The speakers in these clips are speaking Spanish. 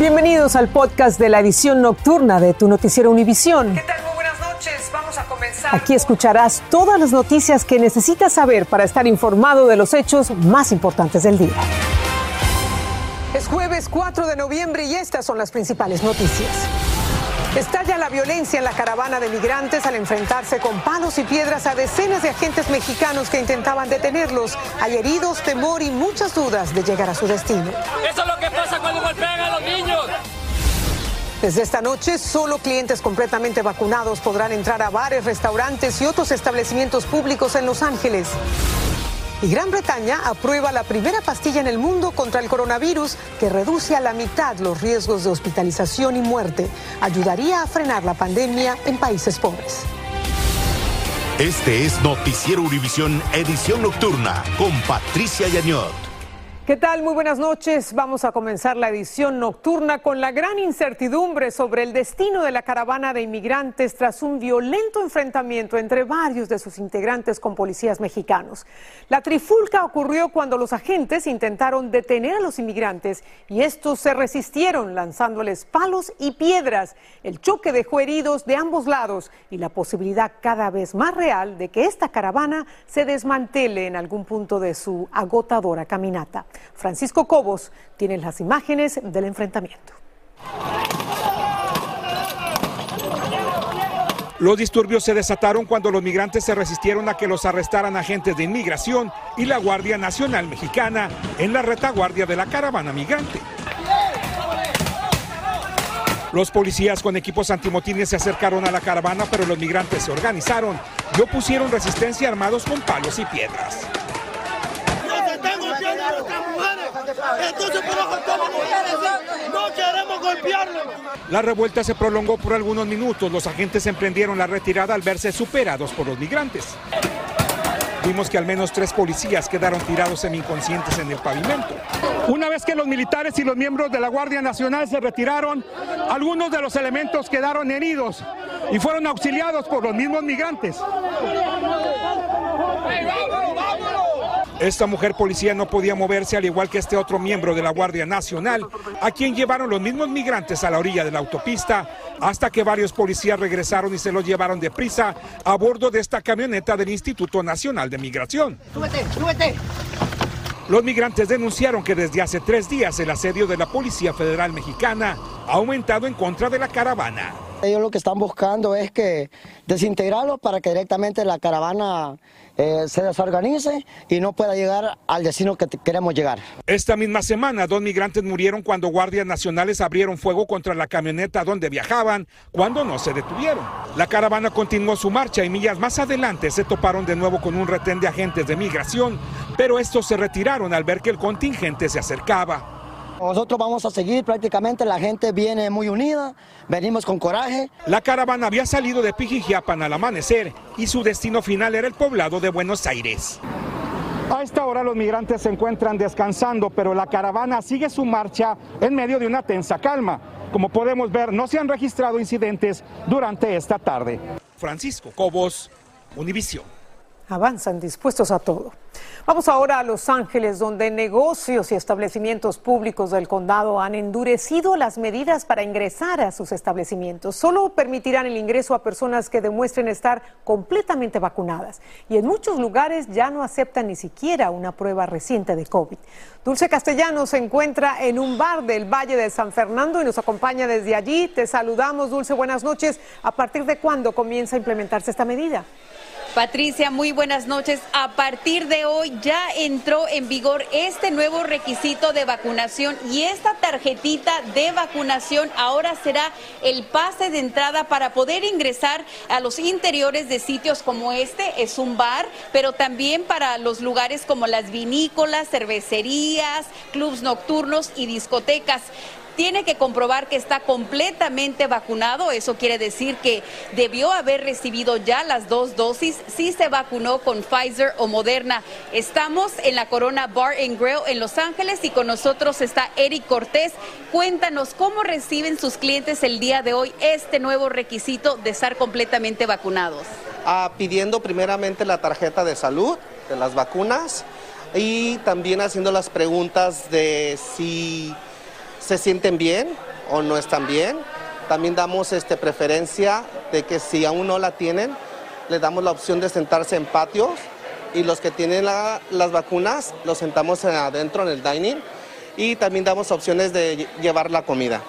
Bienvenidos al podcast de la edición nocturna de tu noticiero Univisión. ¿Qué tal? Muy buenas noches. Vamos a comenzar. Aquí escucharás todas las noticias que necesitas saber para estar informado de los hechos más importantes del día. Es jueves 4 de noviembre y estas son las principales noticias. Estalla la violencia en la caravana de migrantes al enfrentarse con palos y piedras a decenas de agentes mexicanos que intentaban detenerlos. Hay heridos, temor y muchas dudas de llegar a su destino. Eso es lo que pasa cuando golpean a los niños. Desde esta noche, solo clientes completamente vacunados podrán entrar a bares, restaurantes y otros establecimientos públicos en Los Ángeles. Y Gran Bretaña aprueba la primera pastilla en el mundo contra el coronavirus que reduce a la mitad los riesgos de hospitalización y muerte. Ayudaría a frenar la pandemia en países pobres. Este es Noticiero Univisión Edición Nocturna con Patricia Yañot. ¿Qué tal? Muy buenas noches. Vamos a comenzar la edición nocturna con la gran incertidumbre sobre el destino de la caravana de inmigrantes tras un violento enfrentamiento entre varios de sus integrantes con policías mexicanos. La trifulca ocurrió cuando los agentes intentaron detener a los inmigrantes y estos se resistieron lanzándoles palos y piedras. El choque dejó heridos de ambos lados y la posibilidad cada vez más real de que esta caravana se desmantele en algún punto de su agotadora caminata. Francisco Cobos tiene las imágenes del enfrentamiento. Los disturbios se desataron cuando los migrantes se resistieron a que los arrestaran agentes de inmigración y la Guardia Nacional Mexicana en la retaguardia de la caravana migrante. Los policías con equipos antimotines se acercaron a la caravana, pero los migrantes se organizaron y opusieron resistencia armados con palos y piedras. Entonces, no queremos golpearlo. La revuelta se prolongó por algunos minutos. Los agentes emprendieron la retirada al verse superados por los migrantes. Vimos que al menos tres policías quedaron tirados semi-inconscientes en el pavimento. Una vez que los militares y los miembros de la Guardia Nacional se retiraron, algunos de los elementos quedaron heridos y fueron auxiliados por los mismos migrantes. Esta mujer policía no podía moverse al igual que este otro miembro de la Guardia Nacional, a quien llevaron los mismos migrantes a la orilla de la autopista, hasta que varios policías regresaron y se los llevaron deprisa a bordo de esta camioneta del Instituto Nacional de Migración. ¡Súbete, súbete! Los migrantes denunciaron que desde hace tres días el asedio de la Policía Federal Mexicana ha aumentado en contra de la caravana. Ellos lo que están buscando es que desintegrarlos para que directamente la caravana eh, se desorganice y no pueda llegar al destino que queremos llegar. Esta misma semana, dos migrantes murieron cuando guardias nacionales abrieron fuego contra la camioneta donde viajaban cuando no se detuvieron. La caravana continuó su marcha y millas más adelante se toparon de nuevo con un retén de agentes de migración, pero estos se retiraron al ver que el contingente se acercaba. Nosotros vamos a seguir prácticamente, la gente viene muy unida, venimos con coraje. La caravana había salido de Pijijiapan al amanecer y su destino final era el poblado de Buenos Aires. A esta hora los migrantes se encuentran descansando, pero la caravana sigue su marcha en medio de una tensa calma. Como podemos ver, no se han registrado incidentes durante esta tarde. Francisco Cobos, Univisión. Avanzan dispuestos a todo. Vamos ahora a Los Ángeles, donde negocios y establecimientos públicos del condado han endurecido las medidas para ingresar a sus establecimientos. Solo permitirán el ingreso a personas que demuestren estar completamente vacunadas. Y en muchos lugares ya no aceptan ni siquiera una prueba reciente de COVID. Dulce Castellano se encuentra en un bar del Valle de San Fernando y nos acompaña desde allí. Te saludamos, Dulce, buenas noches. ¿A partir de cuándo comienza a implementarse esta medida? Patricia, muy buenas noches. A partir de hoy ya entró en vigor este nuevo requisito de vacunación y esta tarjetita de vacunación ahora será el pase de entrada para poder ingresar a los interiores de sitios como este, es un bar, pero también para los lugares como las vinícolas, cervecerías, clubs nocturnos y discotecas tiene que comprobar que está completamente vacunado. Eso quiere decir que debió haber recibido ya las dos dosis si se vacunó con Pfizer o Moderna. Estamos en la Corona Bar and Grill en Los Ángeles y con nosotros está Eric Cortés. Cuéntanos cómo reciben sus clientes el día de hoy este nuevo requisito de estar completamente vacunados. Ah, pidiendo primeramente la tarjeta de salud de las vacunas y también haciendo las preguntas de si se sienten bien, o no están bien. También damos este, preferencia de que si aún no la tienen, le damos la opción de sentarse en patios y los que tienen las vacunas los sentamos adentro en el dining y también damos opciones de llevar la comida.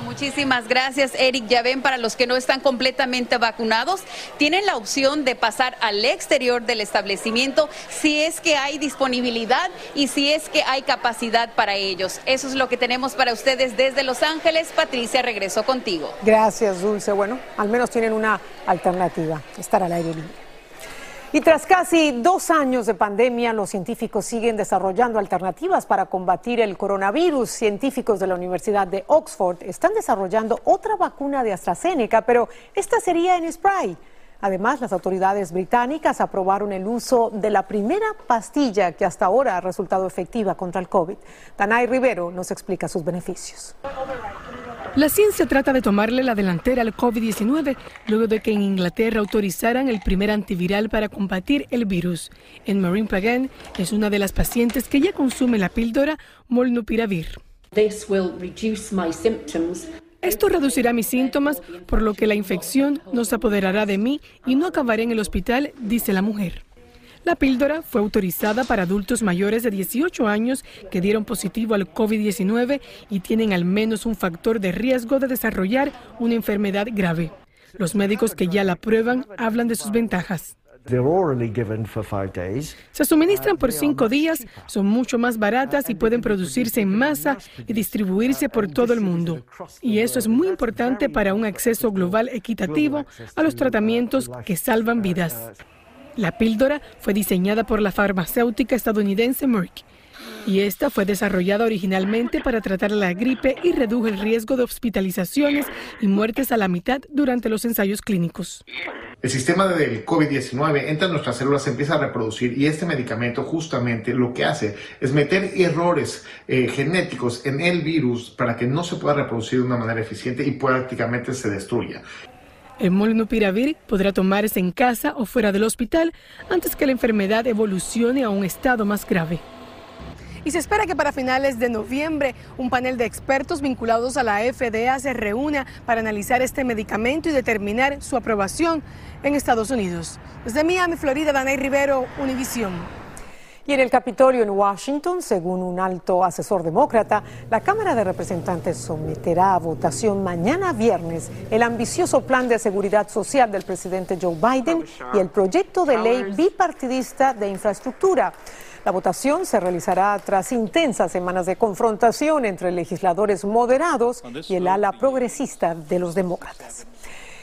Muchísimas gracias Eric. Ya ven, para los que no están completamente vacunados, tienen la opción de pasar al exterior del establecimiento si es que hay disponibilidad y si es que hay capacidad para ellos. Eso es lo que tenemos para ustedes desde Los Ángeles. Patricia, regreso contigo. Gracias, Dulce. Bueno, al menos tienen una alternativa, estar al aire libre. Y tras casi dos años de pandemia, los científicos siguen desarrollando alternativas para combatir el coronavirus. Científicos de la Universidad de Oxford están desarrollando otra vacuna de AstraZeneca, pero esta sería en spray. Además, las autoridades británicas aprobaron el uso de la primera pastilla que hasta ahora ha resultado efectiva contra el COVID. Danay Rivero nos explica sus beneficios. La ciencia trata de tomarle la delantera al COVID-19 luego de que en Inglaterra autorizaran el primer antiviral para combatir el virus. En Marine Pagan es una de las pacientes que ya consume la píldora Molnupiravir. Esto reducirá mis síntomas, por lo que la infección no se apoderará de mí y no acabaré en el hospital, dice la mujer. La píldora fue autorizada para adultos mayores de 18 años que dieron positivo al COVID-19 y tienen al menos un factor de riesgo de desarrollar una enfermedad grave. Los médicos que ya la prueban hablan de sus ventajas. Se suministran por cinco días, son mucho más baratas y pueden producirse en masa y distribuirse por todo el mundo. Y eso es muy importante para un acceso global equitativo a los tratamientos que salvan vidas. La píldora fue diseñada por la farmacéutica estadounidense Merck y esta fue desarrollada originalmente para tratar la gripe y redujo el riesgo de hospitalizaciones y muertes a la mitad durante los ensayos clínicos. El sistema del COVID-19 entra en nuestras células, empieza a reproducir y este medicamento justamente lo que hace es meter errores eh, genéticos en el virus para que no se pueda reproducir de una manera eficiente y prácticamente se destruya. El molnupiravir podrá tomarse en casa o fuera del hospital antes que la enfermedad evolucione a un estado más grave. Y se espera que para finales de noviembre un panel de expertos vinculados a la FDA se reúna para analizar este medicamento y determinar su aprobación en Estados Unidos. Desde Miami, Florida, Danay Rivero, Univisión. Y en el Capitolio en Washington, según un alto asesor demócrata, la Cámara de Representantes someterá a votación mañana viernes el ambicioso plan de seguridad social del presidente Joe Biden y el proyecto de ley bipartidista de infraestructura. La votación se realizará tras intensas semanas de confrontación entre legisladores moderados y el ala progresista de los demócratas.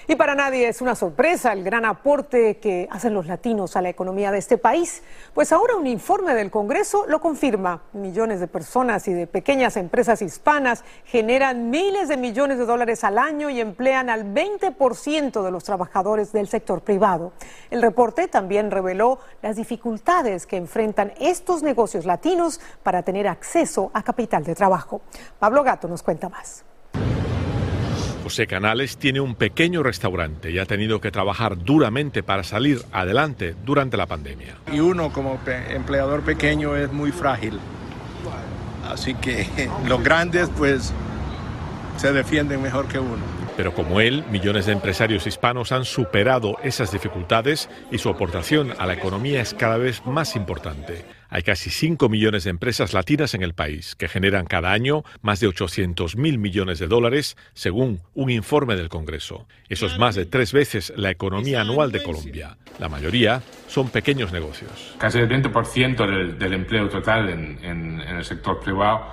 Y para nadie es una sorpresa el gran aporte que hacen los latinos a la economía de este país, pues ahora un informe del Congreso lo confirma. Millones de personas y de pequeñas empresas hispanas generan miles de millones de dólares al año y emplean al 20% de los trabajadores del sector privado. El reporte también reveló las dificultades que enfrentan estos negocios latinos para tener acceso a capital de trabajo. Pablo Gato nos cuenta más. José Canales tiene un pequeño restaurante y ha tenido que trabajar duramente para salir adelante durante la pandemia. Y uno como empleador pequeño es muy frágil. Así que los grandes pues se defienden mejor que uno. Pero como él, millones de empresarios hispanos han superado esas dificultades y su aportación a la economía es cada vez más importante. Hay casi 5 millones de empresas latinas en el país que generan cada año más de 800 mil millones de dólares, según un informe del Congreso. Eso es más de tres veces la economía anual de Colombia. La mayoría son pequeños negocios. Casi el 20% del, empleo total en, en el sector privado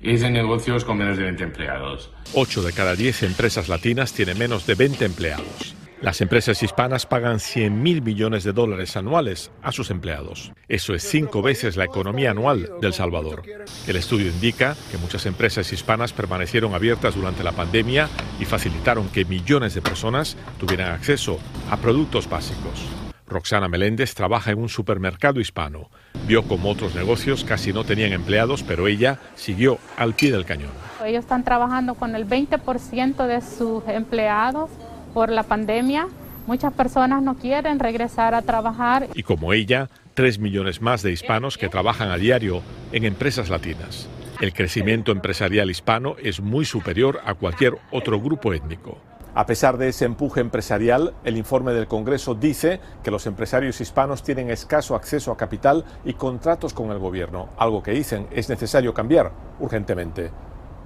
es en negocios con menos de 20 empleados. 8 de cada 10 empresas latinas tienen menos de 20 empleados. Las empresas hispanas pagan 100 mil millones de dólares anuales a sus empleados. Eso es cinco veces la economía anual del Salvador. El estudio indica que muchas empresas hispanas permanecieron abiertas durante la pandemia y facilitaron que millones de personas tuvieran acceso a productos básicos. Roxana Meléndez trabaja en un supermercado hispano. Vio como otros negocios casi no tenían empleados, pero ella siguió al pie del cañón. Ellos están trabajando con el 20% de sus empleados por la pandemia. Muchas personas no quieren regresar a trabajar. Y como ella, tres millones más de hispanos que trabajan a diario en empresas latinas. El crecimiento empresarial hispano es muy superior a cualquier otro grupo étnico. A pesar de ese empuje empresarial, el informe del Congreso dice que los empresarios hispanos tienen escaso acceso a capital y contratos con el gobierno, algo que dicen es necesario cambiar urgentemente.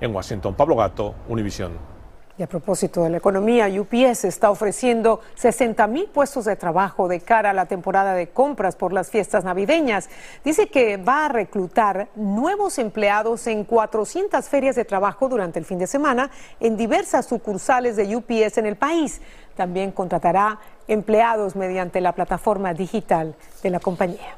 En Washington, Pablo Gato, Univisión. Y a propósito de la economía, UPS está ofreciendo 60 mil puestos de trabajo de cara a la temporada de compras por las fiestas navideñas. Dice que va a reclutar nuevos empleados en 400 ferias de trabajo durante el fin de semana en diversas sucursales de UPS en el país. También contratará empleados mediante la plataforma digital de la compañía.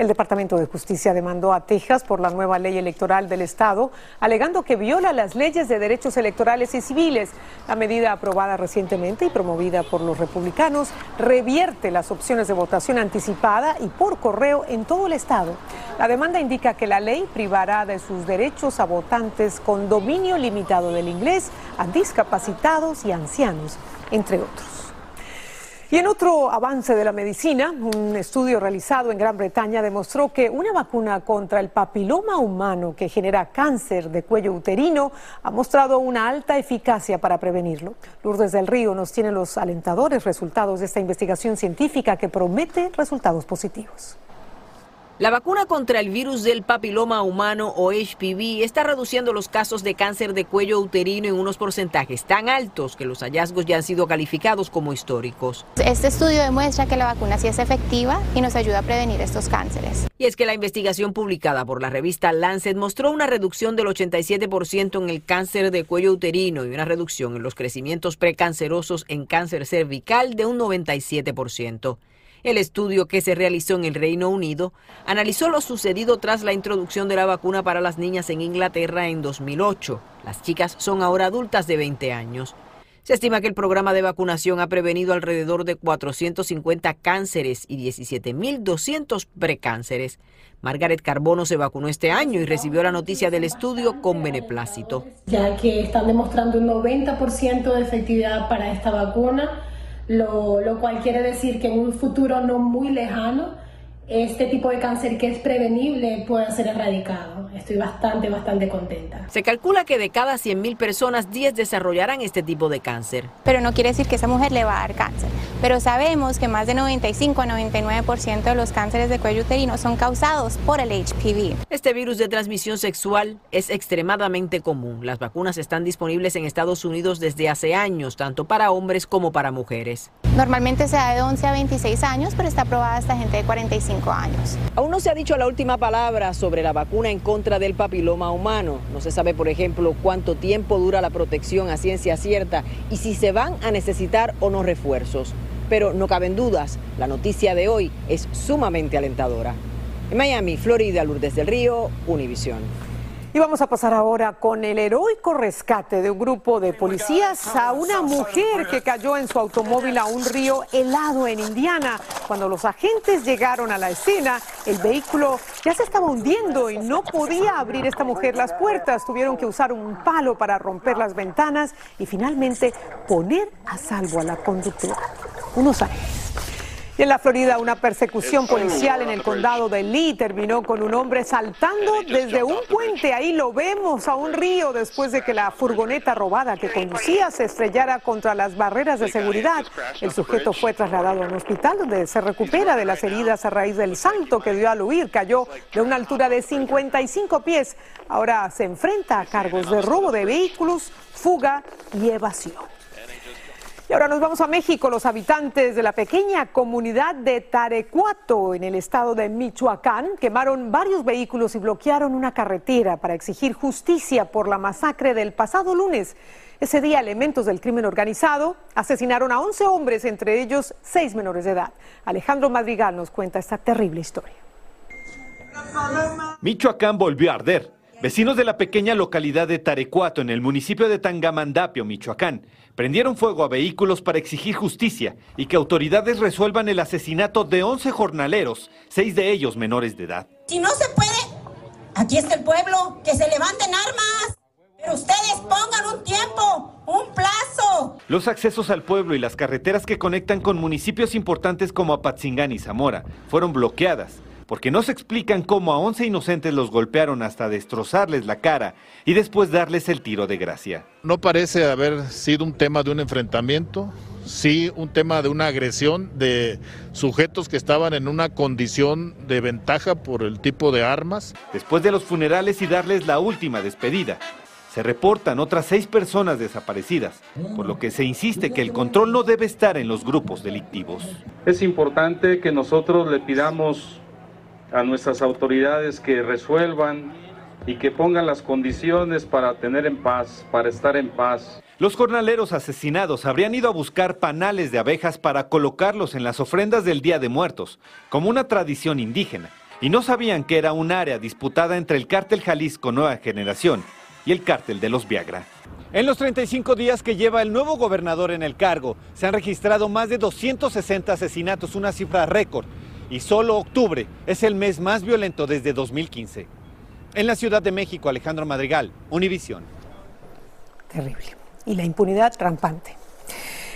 El Departamento de Justicia demandó a Texas por la nueva ley electoral del Estado, alegando que viola las leyes de derechos electorales y civiles. La medida aprobada recientemente y promovida por los republicanos revierte las opciones de votación anticipada y por correo en todo el Estado. La demanda indica que la ley privará de sus derechos a votantes con dominio limitado del inglés, a discapacitados y ancianos, entre otros. Y en otro avance de la medicina, un estudio realizado en Gran Bretaña demostró que una vacuna contra el papiloma humano que genera cáncer de cuello uterino ha mostrado una alta eficacia para prevenirlo. Lourdes del Río nos tiene los alentadores resultados de esta investigación científica que promete resultados positivos. La vacuna contra el virus del papiloma humano o HPV está reduciendo los casos de cáncer de cuello uterino en unos porcentajes tan altos que los hallazgos ya han sido calificados como históricos. Este estudio demuestra que la vacuna sí es efectiva y nos ayuda a prevenir estos cánceres. Y es que la investigación publicada por la revista Lancet mostró una reducción del 87% en el cáncer de cuello uterino y una reducción en los crecimientos precancerosos en cáncer cervical de un 97%. El estudio que se realizó en el Reino Unido analizó lo sucedido tras la introducción de la vacuna para las niñas en Inglaterra en 2008. Las chicas son ahora adultas de 20 años. Se estima que el programa de vacunación ha prevenido alrededor de 450 cánceres y 17.200 precánceres. Margaret Carbono se vacunó este año y recibió la noticia del estudio con beneplácito. Ya que están demostrando un 90% de efectividad para esta vacuna, lo, lo cual quiere decir que en un futuro no muy lejano este tipo de cáncer que es prevenible puede ser erradicado. Estoy bastante, bastante contenta. Se calcula que de cada 100.000 personas, 10 desarrollarán este tipo de cáncer. Pero no quiere decir que esa mujer le va a dar cáncer. Pero sabemos que más de 95 a 99% de los cánceres de cuello uterino son causados por el HPV. Este virus de transmisión sexual es extremadamente común. Las vacunas están disponibles en Estados Unidos desde hace años, tanto para hombres como para mujeres. Normalmente se da de 11 a 26 años, pero está aprobada hasta gente de 45 Aún no se ha dicho la última palabra sobre la vacuna en contra del papiloma humano. No se sabe, por ejemplo, cuánto tiempo dura la protección a ciencia cierta y si se van a necesitar o no refuerzos. Pero no caben dudas, la noticia de hoy es sumamente alentadora. En Miami, Florida, Lourdes del Río, Univisión. Y vamos a pasar ahora con el heroico rescate de un grupo de policías a una mujer que cayó en su automóvil a un río helado en Indiana. Cuando los agentes llegaron a la escena, el vehículo ya se estaba hundiendo y no podía abrir esta mujer las puertas. Tuvieron que usar un palo para romper las ventanas y finalmente poner a salvo a la conductora. Unos años. Y en la Florida, una persecución policial en el condado de Lee terminó con un hombre saltando desde un puente. Ahí lo vemos a un río después de que la furgoneta robada que conducía se estrellara contra las barreras de seguridad. El sujeto fue trasladado a un hospital donde se recupera de las heridas a raíz del salto que dio al huir. Cayó de una altura de 55 pies. Ahora se enfrenta a cargos de robo de vehículos, fuga y evasión. Y ahora nos vamos a México. Los habitantes de la pequeña comunidad de Tarecuato, en el estado de Michoacán, quemaron varios vehículos y bloquearon una carretera para exigir justicia por la masacre del pasado lunes. Ese día, elementos del crimen organizado asesinaron a 11 hombres, entre ellos 6 menores de edad. Alejandro Madrigal nos cuenta esta terrible historia. Michoacán volvió a arder. Vecinos de la pequeña localidad de Tarecuato, en el municipio de Tangamandapio, Michoacán, prendieron fuego a vehículos para exigir justicia y que autoridades resuelvan el asesinato de 11 jornaleros, seis de ellos menores de edad. Si no se puede, aquí está el pueblo, que se levanten armas. Pero ustedes pongan un tiempo, un plazo. Los accesos al pueblo y las carreteras que conectan con municipios importantes como Apatzingán y Zamora fueron bloqueadas porque no se explican cómo a 11 inocentes los golpearon hasta destrozarles la cara y después darles el tiro de gracia. No parece haber sido un tema de un enfrentamiento, sí un tema de una agresión de sujetos que estaban en una condición de ventaja por el tipo de armas. Después de los funerales y darles la última despedida, se reportan otras seis personas desaparecidas, por lo que se insiste que el control no debe estar en los grupos delictivos. Es importante que nosotros le pidamos a nuestras autoridades que resuelvan y que pongan las condiciones para tener en paz, para estar en paz. Los jornaleros asesinados habrían ido a buscar panales de abejas para colocarlos en las ofrendas del Día de Muertos, como una tradición indígena, y no sabían que era un área disputada entre el cártel Jalisco Nueva Generación y el cártel de los Viagra. En los 35 días que lleva el nuevo gobernador en el cargo, se han registrado más de 260 asesinatos, una cifra récord, y solo octubre es el mes más violento desde 2015. En la Ciudad de México, Alejandro Madrigal, Univisión. Terrible. Y la impunidad rampante.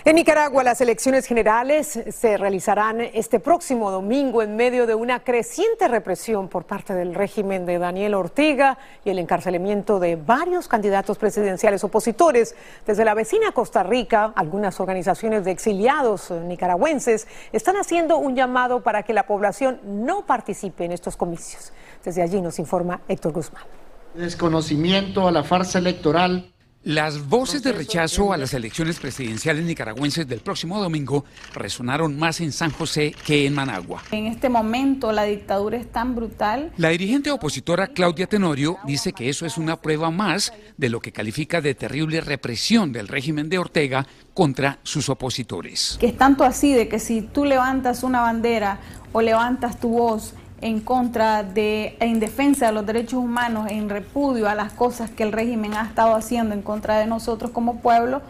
En Nicaragua, las elecciones generales se realizarán este próximo domingo en medio de una creciente represión por parte del régimen de Daniel Ortega y el encarcelamiento de varios candidatos presidenciales opositores. Desde la vecina Costa Rica, algunas organizaciones de exiliados nicaragüenses están haciendo un llamado para que la población no participe en estos comicios. Desde allí nos informa Héctor Guzmán. Desconocimiento a la farsa electoral las voces de rechazo a las elecciones presidenciales nicaragüenses del próximo domingo resonaron más en San José que en Managua. En este momento la dictadura es tan brutal. La dirigente opositora Claudia Tenorio dice que eso es una prueba más de lo que califica de terrible represión del régimen de Ortega contra sus opositores. Que es tanto así de que si tú levantas una bandera o levantas tu voz en contra de, en defensa de los derechos humanos, en repudio a las cosas que el régimen ha estado haciendo en contra de nosotros como pueblo,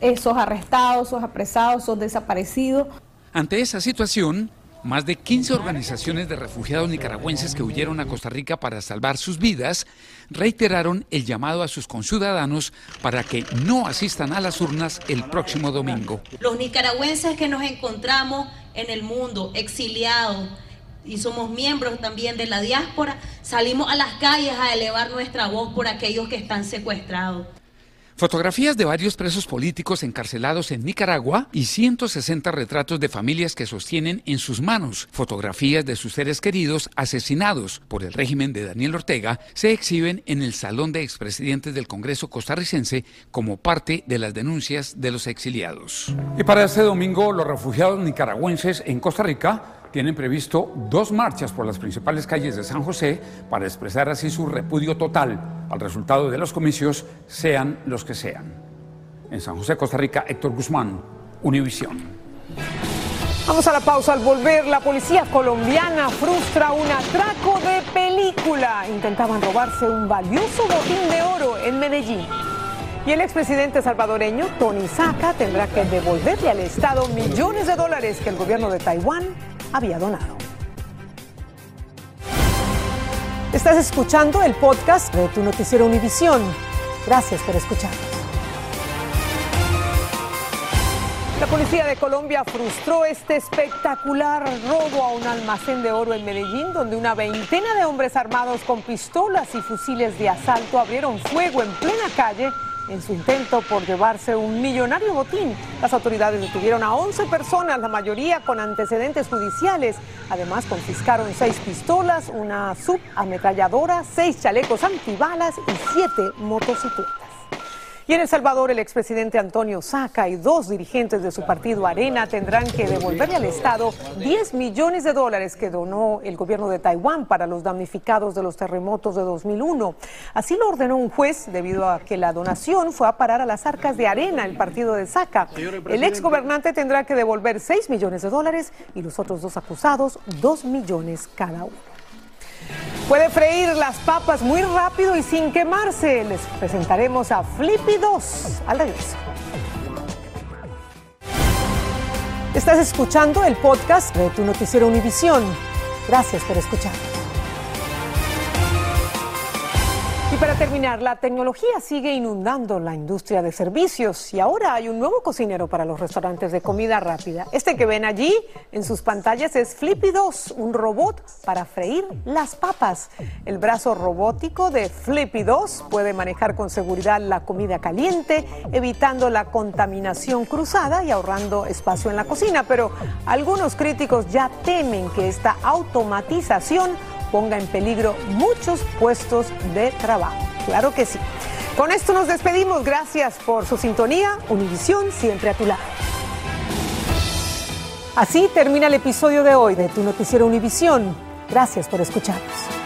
esos arrestados, esos apresados, esos desaparecidos. Ante esa situación, más de 15 organizaciones de refugiados nicaragüenses que huyeron a Costa Rica para salvar sus vidas reiteraron el llamado a sus conciudadanos para que no asistan a las urnas el próximo domingo. Los nicaragüenses que nos encontramos en el mundo exiliados, y somos miembros también de la diáspora, salimos a las calles a elevar nuestra voz por aquellos que están secuestrados. Fotografías de varios presos políticos encarcelados en Nicaragua y 160 retratos de familias que sostienen en sus manos fotografías de sus seres queridos asesinados por el régimen de Daniel Ortega se exhiben en el Salón de Expresidentes del Congreso costarricense como parte de las denuncias de los exiliados. Y para este domingo, los refugiados nicaragüenses en Costa Rica tienen previsto dos marchas por las principales calles de San José para expresar así su repudio total al resultado de los comicios, sean los que sean. En San José, Costa Rica, Héctor Guzmán, Univisión. Vamos a la pausa. Al volver, la policía colombiana frustra un atraco de película. Intentaban robarse un valioso botín de oro en Medellín. Y el expresidente salvadoreño, Tony Saca, tendrá que devolverle al Estado millones de dólares que el gobierno de Taiwán había donado. Estás escuchando el podcast de tu noticiero Univisión. Gracias por escucharnos. La policía de Colombia frustró este espectacular robo a un almacén de oro en Medellín, donde una veintena de hombres armados con pistolas y fusiles de asalto abrieron fuego en plena calle en su intento por llevarse un millonario botín. Las autoridades detuvieron a 11 personas, la mayoría con antecedentes judiciales. Además, confiscaron seis pistolas, una subametralladora, seis chalecos antibalas y siete motocicletas. Y en El Salvador, el expresidente Antonio Saca y dos dirigentes de su partido Arena tendrán que devolverle al Estado 10 millones de dólares que donó el gobierno de Taiwán para los damnificados de los terremotos de 2001. Así lo ordenó un juez debido a que la donación fue a parar a las arcas de Arena, el partido de Saca. El ex gobernante tendrá que devolver 6 millones de dólares y los otros dos acusados 2 millones cada uno. Puede freír las papas muy rápido y sin quemarse. Les presentaremos a Flippy 2 al regreso. Estás escuchando el podcast de tu noticiero Univisión. Gracias por escuchar. Para terminar, la tecnología sigue inundando la industria de servicios y ahora hay un nuevo cocinero para los restaurantes de comida rápida. Este que ven allí en sus pantallas es Flippy 2, un robot para freír las papas. El brazo robótico de Flippy 2 puede manejar con seguridad la comida caliente, evitando la contaminación cruzada y ahorrando espacio en la cocina, pero algunos críticos ya temen que esta automatización ponga en peligro muchos puestos de trabajo. Claro que sí. Con esto nos despedimos. Gracias por su sintonía. Univisión siempre a tu lado. Así termina el episodio de hoy de Tu Noticiero Univisión. Gracias por escucharnos.